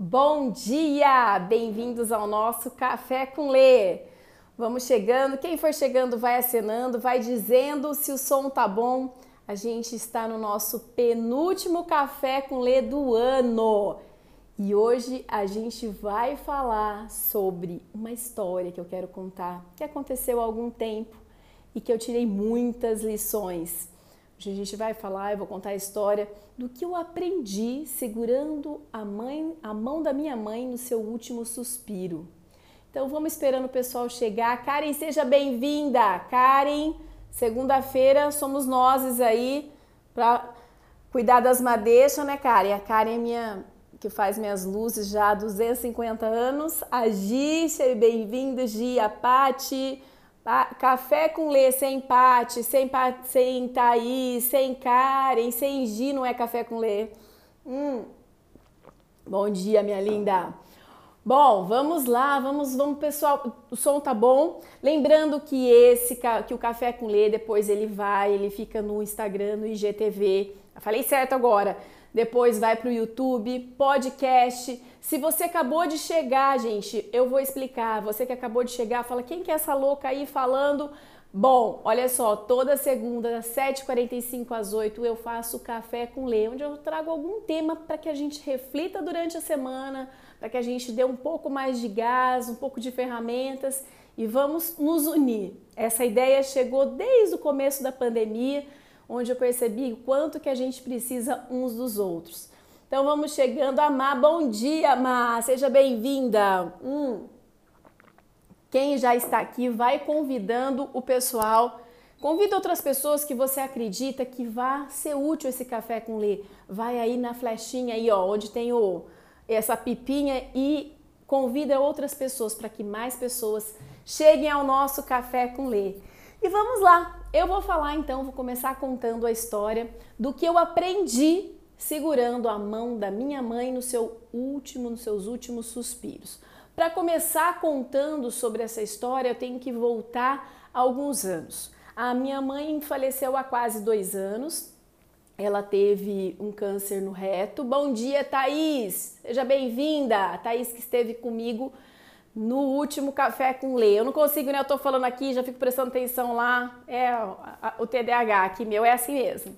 Bom dia! Bem-vindos ao nosso Café com Lê. Vamos chegando, quem for chegando vai acenando, vai dizendo se o som tá bom. A gente está no nosso penúltimo Café com Lê do ano. E hoje a gente vai falar sobre uma história que eu quero contar, que aconteceu há algum tempo e que eu tirei muitas lições. Hoje a gente vai falar, eu vou contar a história do que eu aprendi segurando a mãe, a mão da minha mãe no seu último suspiro. Então vamos esperando o pessoal chegar. Karen, seja bem-vinda. Karen, segunda-feira somos nós aí para cuidar das madeixas, né, Karen? A Karen é minha que faz minhas luzes já há 250 anos. A Gi, seja bem-vinda, Gi, a Pati, Café com Lê sem empate, sem, sem Thaís, sem Karen, sem Gi não é café com Lê. Hum. Bom dia, minha linda. Bom, vamos lá, vamos, vamos pessoal, o som tá bom? Lembrando que esse que o Café com Lê depois ele vai, ele fica no Instagram, no IGTV. Falei certo agora depois vai para o YouTube, podcast. Se você acabou de chegar, gente, eu vou explicar. Você que acabou de chegar, fala quem que é essa louca aí falando. Bom, olha só, toda segunda, das 7h45 às 8 eu faço Café com Lê, onde eu trago algum tema para que a gente reflita durante a semana, para que a gente dê um pouco mais de gás, um pouco de ferramentas e vamos nos unir. Essa ideia chegou desde o começo da pandemia onde eu percebi o quanto que a gente precisa uns dos outros. Então vamos chegando a Má. Bom dia, Má. Seja bem-vinda. Hum. Quem já está aqui vai convidando o pessoal. Convida outras pessoas que você acredita que vá ser útil esse café com Lê. Vai aí na flechinha aí, ó, onde tem o, essa pipinha e convida outras pessoas para que mais pessoas cheguem ao nosso café com Lê. E vamos lá, eu vou falar então, vou começar contando a história do que eu aprendi segurando a mão da minha mãe no seu último, nos seus últimos suspiros. Para começar contando sobre essa história, eu tenho que voltar alguns anos. A minha mãe faleceu há quase dois anos. Ela teve um câncer no reto. Bom dia, Thaís! Seja bem-vinda! Thaís que esteve comigo no último café com Lê. Eu não consigo, né? Eu tô falando aqui, já fico prestando atenção lá. É o TDAH aqui meu, é assim mesmo.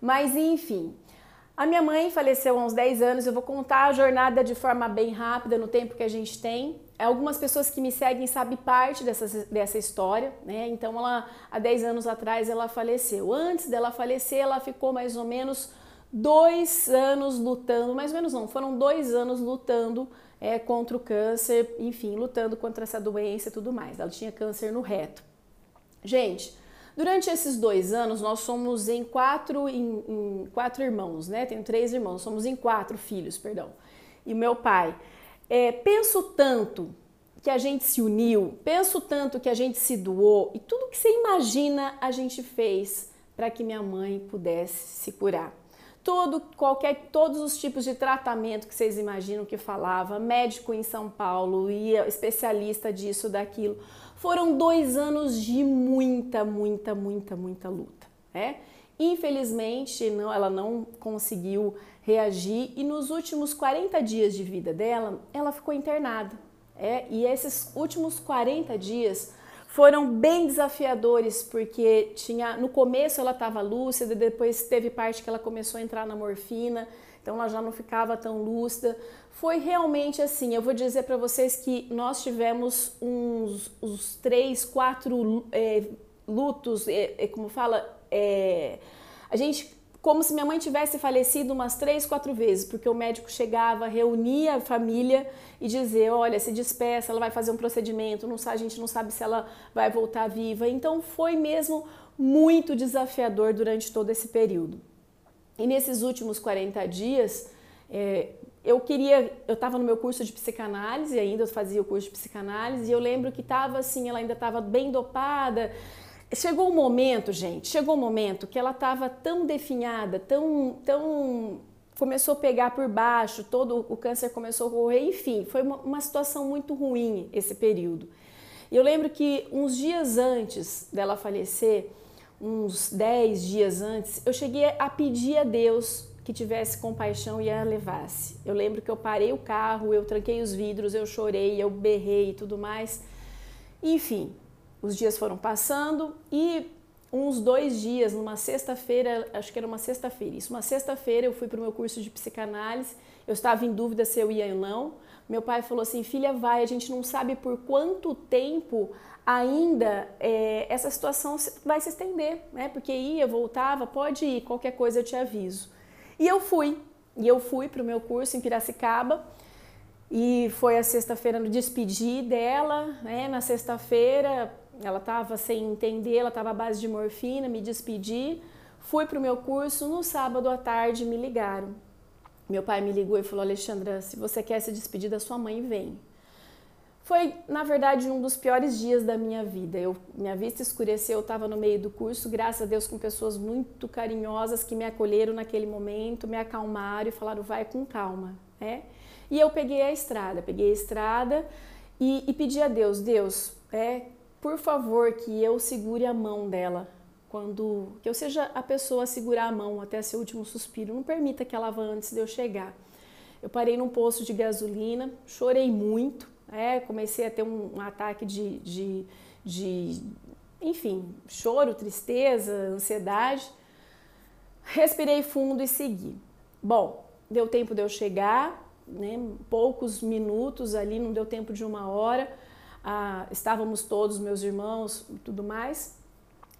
Mas enfim, a minha mãe faleceu há uns 10 anos. Eu vou contar a jornada de forma bem rápida no tempo que a gente tem. Algumas pessoas que me seguem sabem parte dessa, dessa história, né? Então, ela, há 10 anos atrás, ela faleceu. Antes dela falecer, ela ficou mais ou menos dois anos lutando, mais ou menos não, foram dois anos lutando é, contra o câncer, enfim, lutando contra essa doença e tudo mais. Ela tinha câncer no reto. Gente, durante esses dois anos, nós somos em quatro, em, em quatro irmãos, né? Tenho três irmãos, somos em quatro filhos, perdão. E meu pai. É, penso tanto que a gente se uniu, penso tanto que a gente se doou e tudo que você imagina a gente fez para que minha mãe pudesse se curar todo, qualquer, todos os tipos de tratamento que vocês imaginam que falava, médico em São Paulo, ia especialista disso, daquilo. Foram dois anos de muita, muita, muita, muita luta. Né? Infelizmente, não, ela não conseguiu reagir e nos últimos 40 dias de vida dela, ela ficou internada. É, e esses últimos 40 dias foram bem desafiadores, porque tinha no começo ela estava lúcida, depois teve parte que ela começou a entrar na morfina, então ela já não ficava tão lúcida. Foi realmente assim, eu vou dizer para vocês que nós tivemos uns, uns três, quatro é, lutos, é, é, como fala, a gente como se minha mãe tivesse falecido umas três, quatro vezes, porque o médico chegava, reunia a família e dizia, olha, se despeça, ela vai fazer um procedimento, não, a gente não sabe se ela vai voltar viva. Então foi mesmo muito desafiador durante todo esse período. E nesses últimos 40 dias, é, eu queria, eu estava no meu curso de psicanálise, ainda eu fazia o curso de psicanálise, e eu lembro que estava assim, ela ainda estava bem dopada, Chegou um momento, gente, chegou um momento que ela estava tão definhada, tão, tão começou a pegar por baixo, todo o câncer começou a correr, enfim, foi uma, uma situação muito ruim esse período. E eu lembro que uns dias antes dela falecer, uns 10 dias antes, eu cheguei a pedir a Deus que tivesse compaixão e a levasse. Eu lembro que eu parei o carro, eu tranquei os vidros, eu chorei, eu berrei e tudo mais. Enfim, os dias foram passando e uns dois dias, numa sexta-feira, acho que era uma sexta-feira, isso, uma sexta-feira eu fui para o meu curso de psicanálise, eu estava em dúvida se eu ia ou não. Meu pai falou assim: filha, vai, a gente não sabe por quanto tempo ainda é, essa situação vai se estender, né? Porque ia, voltava, pode ir, qualquer coisa eu te aviso. E eu fui, e eu fui para o meu curso em Piracicaba. E foi a sexta-feira, no despedi dela, né? Na sexta-feira, ela estava sem entender, ela estava à base de morfina, me despedi. Fui para o meu curso, no sábado à tarde me ligaram. Meu pai me ligou e falou: Alexandra, se você quer se despedir da sua mãe, vem. Foi, na verdade, um dos piores dias da minha vida. Eu, minha vista escureceu, eu estava no meio do curso, graças a Deus, com pessoas muito carinhosas que me acolheram naquele momento, me acalmaram e falaram: vai com calma. Né? E eu peguei a estrada, peguei a estrada e, e pedi a Deus: Deus, é, por favor, que eu segure a mão dela quando que eu seja a pessoa a segurar a mão até seu último suspiro. Não permita que ela vá antes de eu chegar. Eu parei num posto de gasolina, chorei muito, é, comecei a ter um, um ataque de, de, de, enfim, choro, tristeza, ansiedade. Respirei fundo e segui. Bom, deu tempo de eu chegar, né, poucos minutos ali, não deu tempo de uma hora. Ah, estávamos todos, meus irmãos e tudo mais.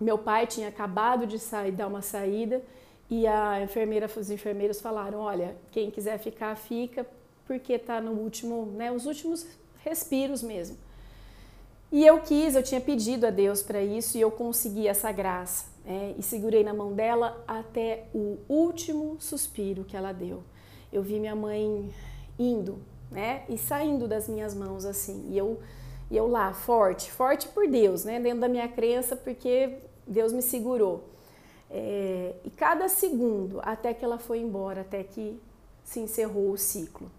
Meu pai tinha acabado de sair, dar uma saída e a enfermeira, os enfermeiros falaram: olha, quem quiser ficar, fica, porque está no último, né, os últimos respiros mesmo. E eu quis, eu tinha pedido a Deus para isso e eu consegui essa graça. É, e segurei na mão dela até o último suspiro que ela deu. Eu vi minha mãe indo, né, e saindo das minhas mãos assim. E eu e eu lá, forte, forte por Deus, né? Dentro da minha crença, porque Deus me segurou. É, e cada segundo, até que ela foi embora, até que se encerrou o ciclo.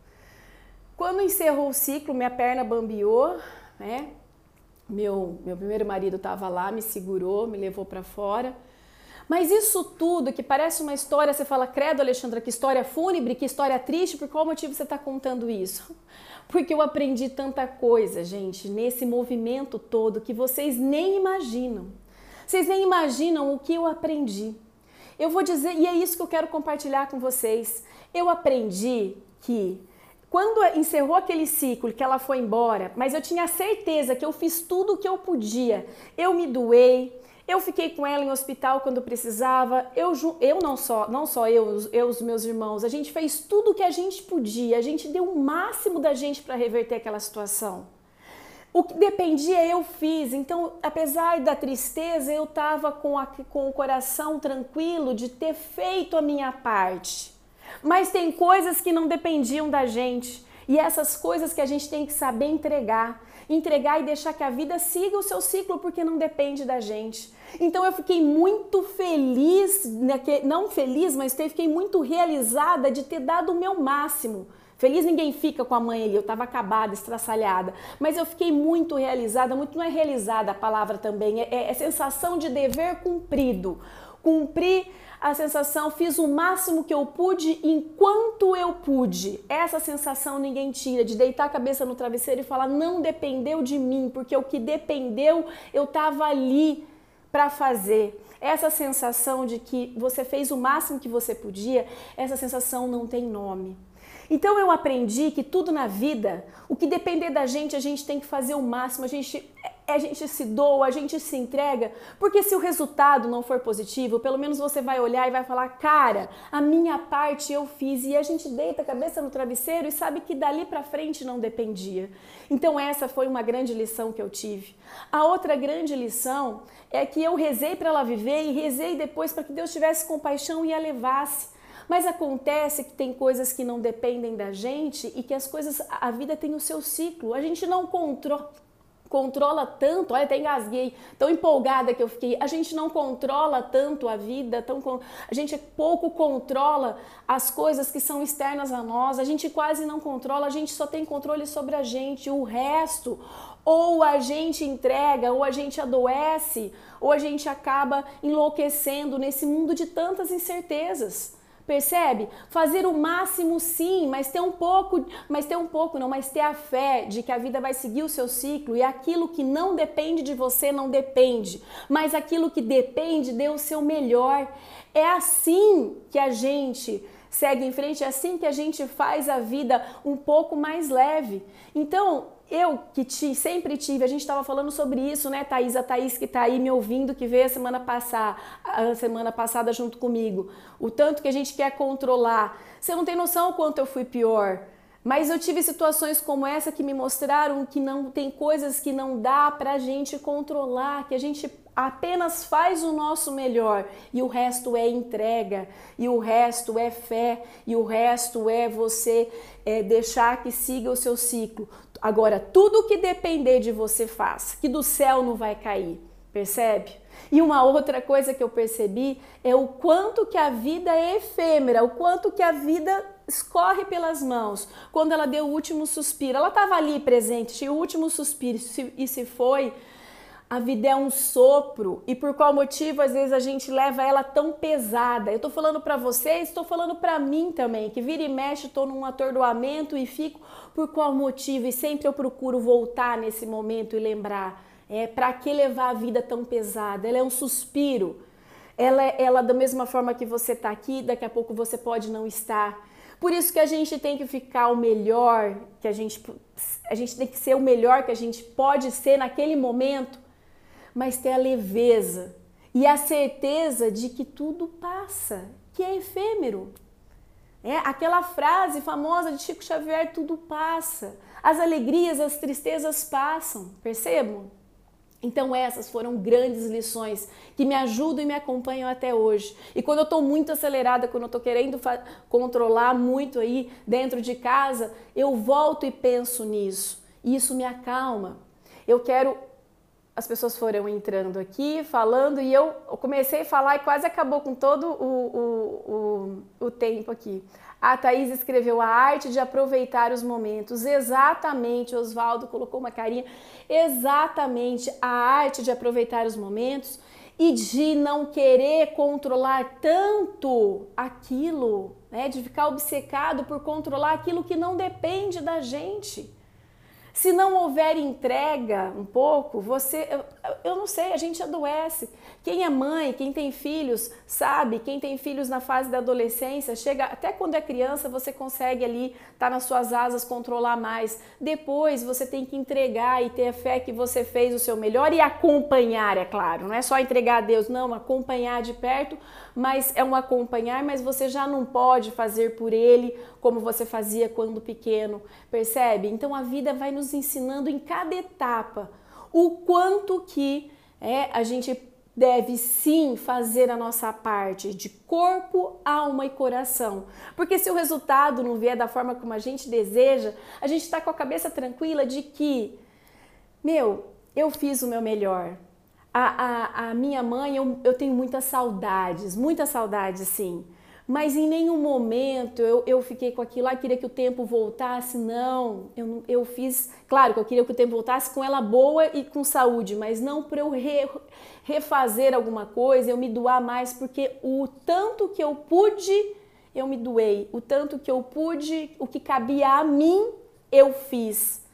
Quando encerrou o ciclo, minha perna bambiou, né? Meu, meu primeiro marido estava lá, me segurou, me levou para fora. Mas isso tudo, que parece uma história, você fala, credo, Alexandra, que história fúnebre, que história triste, por qual motivo você está contando isso? Porque eu aprendi tanta coisa, gente, nesse movimento todo que vocês nem imaginam. Vocês nem imaginam o que eu aprendi. Eu vou dizer, e é isso que eu quero compartilhar com vocês. Eu aprendi que quando encerrou aquele ciclo, que ela foi embora, mas eu tinha certeza que eu fiz tudo o que eu podia. Eu me doei, eu fiquei com ela em hospital quando precisava. Eu, eu não só, não só eu, eu os meus irmãos, a gente fez tudo o que a gente podia. A gente deu o máximo da gente para reverter aquela situação. O que dependia eu fiz. Então, apesar da tristeza, eu estava com, com o coração tranquilo de ter feito a minha parte. Mas tem coisas que não dependiam da gente. E essas coisas que a gente tem que saber entregar entregar e deixar que a vida siga o seu ciclo, porque não depende da gente. Então eu fiquei muito feliz, né, não feliz, mas fiquei muito realizada de ter dado o meu máximo. Feliz ninguém fica com a mãe ali, eu estava acabada, estraçalhada. Mas eu fiquei muito realizada, muito não é realizada a palavra também, é, é, é sensação de dever cumprido. Cumprir a sensação, fiz o máximo que eu pude enquanto eu pude. Essa sensação ninguém tira, de deitar a cabeça no travesseiro e falar: não dependeu de mim, porque o que dependeu eu estava ali para fazer. Essa sensação de que você fez o máximo que você podia, essa sensação não tem nome. Então eu aprendi que tudo na vida, o que depender da gente, a gente tem que fazer o máximo, a gente a gente se doa, a gente se entrega, porque se o resultado não for positivo, pelo menos você vai olhar e vai falar: "Cara, a minha parte eu fiz" e a gente deita a cabeça no travesseiro e sabe que dali para frente não dependia. Então essa foi uma grande lição que eu tive. A outra grande lição é que eu rezei para ela viver e rezei depois para que Deus tivesse compaixão e a levasse. Mas acontece que tem coisas que não dependem da gente e que as coisas, a vida tem o seu ciclo. A gente não controla controla tanto, olha, até engasguei, tão empolgada que eu fiquei. A gente não controla tanto a vida, tão, a gente pouco controla as coisas que são externas a nós, a gente quase não controla, a gente só tem controle sobre a gente, o resto ou a gente entrega, ou a gente adoece, ou a gente acaba enlouquecendo nesse mundo de tantas incertezas. Percebe? Fazer o máximo sim, mas ter um pouco, mas ter um pouco não, mas ter a fé de que a vida vai seguir o seu ciclo e aquilo que não depende de você não depende, mas aquilo que depende dê o seu melhor. É assim que a gente segue em frente, é assim que a gente faz a vida um pouco mais leve. Então, eu que te, sempre tive, a gente estava falando sobre isso, né, Thaís? A Thaís que está aí me ouvindo, que veio a semana passada, a semana passada junto comigo. O tanto que a gente quer controlar. Você não tem noção o quanto eu fui pior. Mas eu tive situações como essa que me mostraram que não tem coisas que não dá pra gente controlar, que a gente apenas faz o nosso melhor e o resto é entrega, e o resto é fé, e o resto é você é, deixar que siga o seu ciclo. Agora, tudo que depender de você faça, que do céu não vai cair, percebe? E uma outra coisa que eu percebi é o quanto que a vida é efêmera, o quanto que a vida escorre pelas mãos. Quando ela deu o último suspiro, ela estava ali presente, tinha o último suspiro e se foi. A vida é um sopro e por qual motivo às vezes a gente leva ela tão pesada? Eu tô falando para vocês, estou falando para mim também, que vira e mexe, tô num atordoamento e fico por qual motivo? E sempre eu procuro voltar nesse momento e lembrar, é para que levar a vida tão pesada? Ela é um suspiro. Ela, é, ela da mesma forma que você está aqui, daqui a pouco você pode não estar. Por isso que a gente tem que ficar o melhor que a gente a gente tem que ser o melhor que a gente pode ser naquele momento mas ter a leveza e a certeza de que tudo passa, que é efêmero. É aquela frase famosa de Chico Xavier: tudo passa. As alegrias, as tristezas passam, percebam? Então essas foram grandes lições que me ajudam e me acompanham até hoje. E quando eu estou muito acelerada, quando eu estou querendo controlar muito aí dentro de casa, eu volto e penso nisso. E isso me acalma. Eu quero as pessoas foram entrando aqui, falando, e eu comecei a falar e quase acabou com todo o, o, o, o tempo aqui. A Thaís escreveu a arte de aproveitar os momentos. Exatamente, Oswaldo colocou uma carinha. Exatamente, a arte de aproveitar os momentos e de não querer controlar tanto aquilo, né? De ficar obcecado por controlar aquilo que não depende da gente. Se não houver entrega um pouco, você, eu, não sei, a gente adoece. Quem é mãe, quem tem filhos, sabe, quem tem filhos na fase da adolescência, chega até quando é criança, você consegue ali estar tá nas suas asas, controlar mais. Depois você tem que entregar e ter a fé que você fez o seu melhor e acompanhar, é claro. Não é só entregar a Deus, não, acompanhar de perto, mas é um acompanhar, mas você já não pode fazer por ele como você fazia quando pequeno, percebe? Então a vida vai nos ensinando em cada etapa o quanto que é, a gente deve sim fazer a nossa parte de corpo, alma e coração. Porque se o resultado não vier da forma como a gente deseja, a gente está com a cabeça tranquila de que, meu, eu fiz o meu melhor. A, a, a minha mãe, eu, eu tenho muitas saudades, muitas saudades sim mas em nenhum momento eu, eu fiquei com aquilo, ah, queria que o tempo voltasse. Não, eu, eu fiz, claro que eu queria que o tempo voltasse com ela boa e com saúde, mas não para eu re, refazer alguma coisa, eu me doar mais, porque o tanto que eu pude, eu me doei, o tanto que eu pude, o que cabia a mim, eu fiz.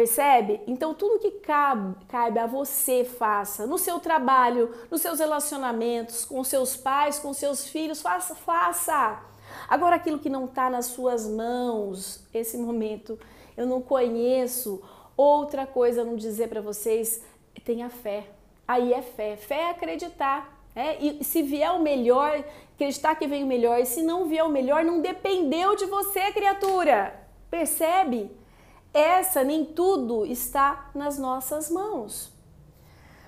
Percebe? Então, tudo que cabe, a você, faça. No seu trabalho, nos seus relacionamentos, com seus pais, com seus filhos, faça, faça. Agora, aquilo que não está nas suas mãos, esse momento, eu não conheço. Outra coisa não dizer para vocês, tenha fé. Aí é fé. Fé é acreditar. É, e se vier o melhor, acreditar que vem o melhor. E se não vier o melhor, não dependeu de você, criatura. Percebe? Essa nem tudo está nas nossas mãos.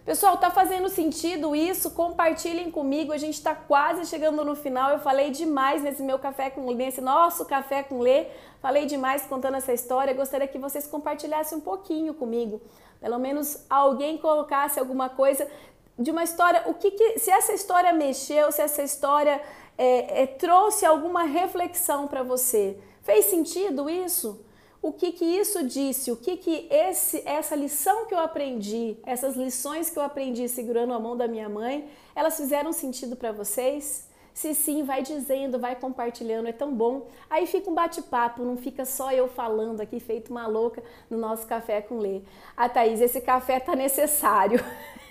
Pessoal, tá fazendo sentido isso? Compartilhem comigo. A gente está quase chegando no final. Eu falei demais nesse meu café com nesse nosso café com Lê. Falei demais contando essa história. Gostaria que vocês compartilhassem um pouquinho comigo. Pelo menos alguém colocasse alguma coisa de uma história. O que, que se essa história mexeu, se essa história é, é, trouxe alguma reflexão para você? Fez sentido isso? O que que isso disse, o que que esse, essa lição que eu aprendi, essas lições que eu aprendi segurando a mão da minha mãe, elas fizeram sentido para vocês? Se sim, vai dizendo, vai compartilhando, é tão bom. Aí fica um bate-papo, não fica só eu falando aqui, feito uma louca no nosso café com Lê. Ah, Thaís, esse café tá necessário.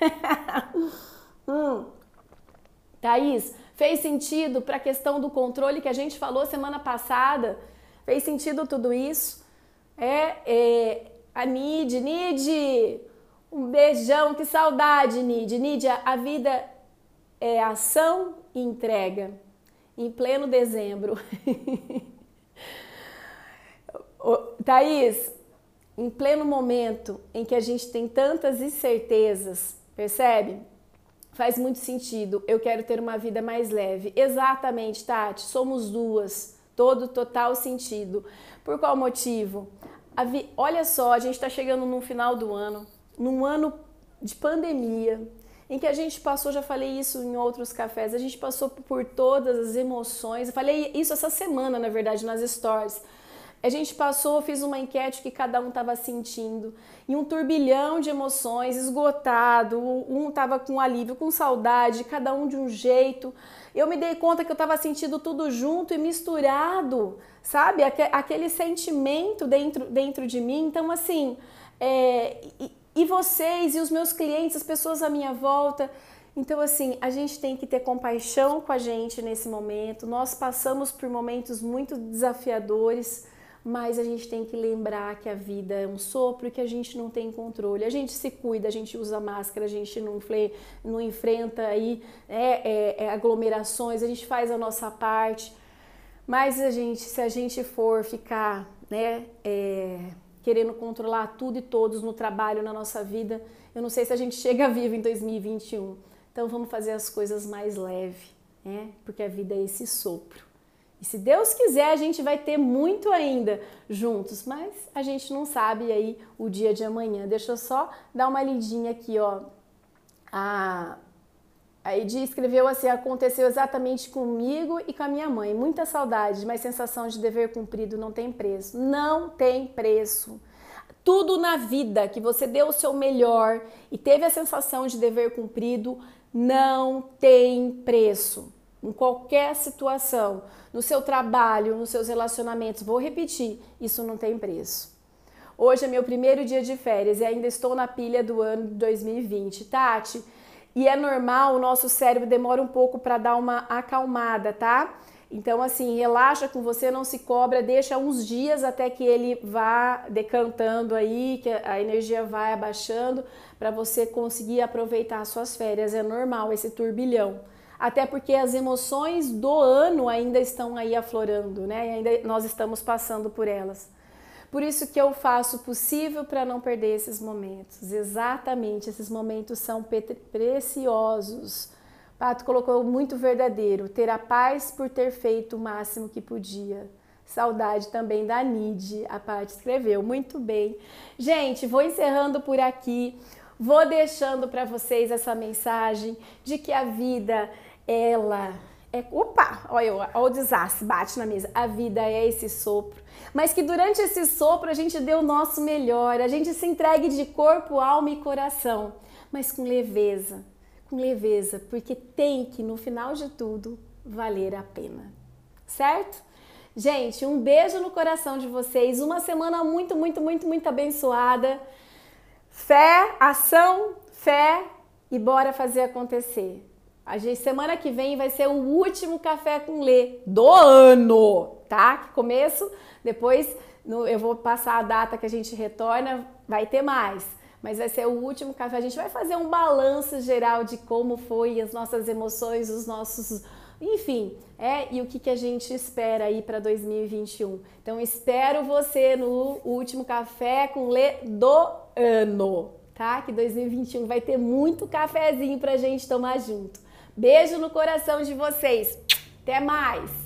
hum. Thaís, fez sentido para a questão do controle que a gente falou semana passada? Fez sentido tudo isso? É, é a Nid, Nid, um beijão, que saudade, Nid. Nid, a vida é ação e entrega. Em pleno dezembro. Thaís, em pleno momento em que a gente tem tantas incertezas, percebe? Faz muito sentido. Eu quero ter uma vida mais leve. Exatamente, Tati. Somos duas. Todo total sentido. Por qual motivo? Vi... Olha só, a gente está chegando no final do ano num ano de pandemia, em que a gente passou, já falei isso em outros cafés, a gente passou por todas as emoções. Eu falei isso essa semana, na verdade, nas stories. A gente passou, fiz uma enquete que cada um estava sentindo, e um turbilhão de emoções, esgotado, um estava com alívio, com saudade, cada um de um jeito. Eu me dei conta que eu estava sentindo tudo junto e misturado, sabe? Aquele sentimento dentro, dentro de mim. Então, assim, é, e vocês e os meus clientes, as pessoas à minha volta. Então, assim, a gente tem que ter compaixão com a gente nesse momento. Nós passamos por momentos muito desafiadores, mas a gente tem que lembrar que a vida é um sopro e que a gente não tem controle. A gente se cuida, a gente usa máscara, a gente não, não enfrenta aí é, é, é, aglomerações, a gente faz a nossa parte. Mas a gente, se a gente for ficar, né, é, querendo controlar tudo e todos no trabalho, na nossa vida. Eu não sei se a gente chega vivo em 2021. Então vamos fazer as coisas mais leve, né? Porque a vida é esse sopro. E se Deus quiser, a gente vai ter muito ainda juntos, mas a gente não sabe aí o dia de amanhã. Deixa eu só dar uma lidinha aqui, ó. A a Edi escreveu assim: aconteceu exatamente comigo e com a minha mãe. Muita saudade, mas sensação de dever cumprido não tem preço. Não tem preço. Tudo na vida que você deu o seu melhor e teve a sensação de dever cumprido não tem preço. Em qualquer situação, no seu trabalho, nos seus relacionamentos, vou repetir: isso não tem preço. Hoje é meu primeiro dia de férias e ainda estou na pilha do ano de 2020. Tati, e é normal, o nosso cérebro demora um pouco para dar uma acalmada, tá? Então, assim, relaxa com você, não se cobra, deixa uns dias até que ele vá decantando aí, que a energia vai abaixando, para você conseguir aproveitar as suas férias. É normal esse turbilhão. Até porque as emoções do ano ainda estão aí aflorando, né? E ainda nós estamos passando por elas. Por isso que eu faço o possível para não perder esses momentos. Exatamente, esses momentos são preciosos. Pato colocou muito verdadeiro, ter a paz por ter feito o máximo que podia. Saudade também da Nid, a Paty escreveu. Muito bem. Gente, vou encerrando por aqui. Vou deixando para vocês essa mensagem de que a vida, ela é. Opa! Olha, olha o desastre, bate na mesa. A vida é esse sopro mas que durante esse sopro a gente dê o nosso melhor, a gente se entregue de corpo, alma e coração, mas com leveza, com leveza, porque tem que no final de tudo valer a pena. Certo? Gente, um beijo no coração de vocês, uma semana muito, muito, muito, muito abençoada. Fé, ação, fé e bora fazer acontecer. A gente, semana que vem vai ser o último café com Lê do ano, tá? Que começo depois no, eu vou passar a data que a gente retorna, vai ter mais. Mas vai ser o último café. A gente vai fazer um balanço geral de como foi as nossas emoções, os nossos. Enfim, é, e o que, que a gente espera aí para 2021. Então, espero você no último café com Lê do ano, tá? Que 2021 vai ter muito cafezinho pra gente tomar junto. Beijo no coração de vocês. Até mais!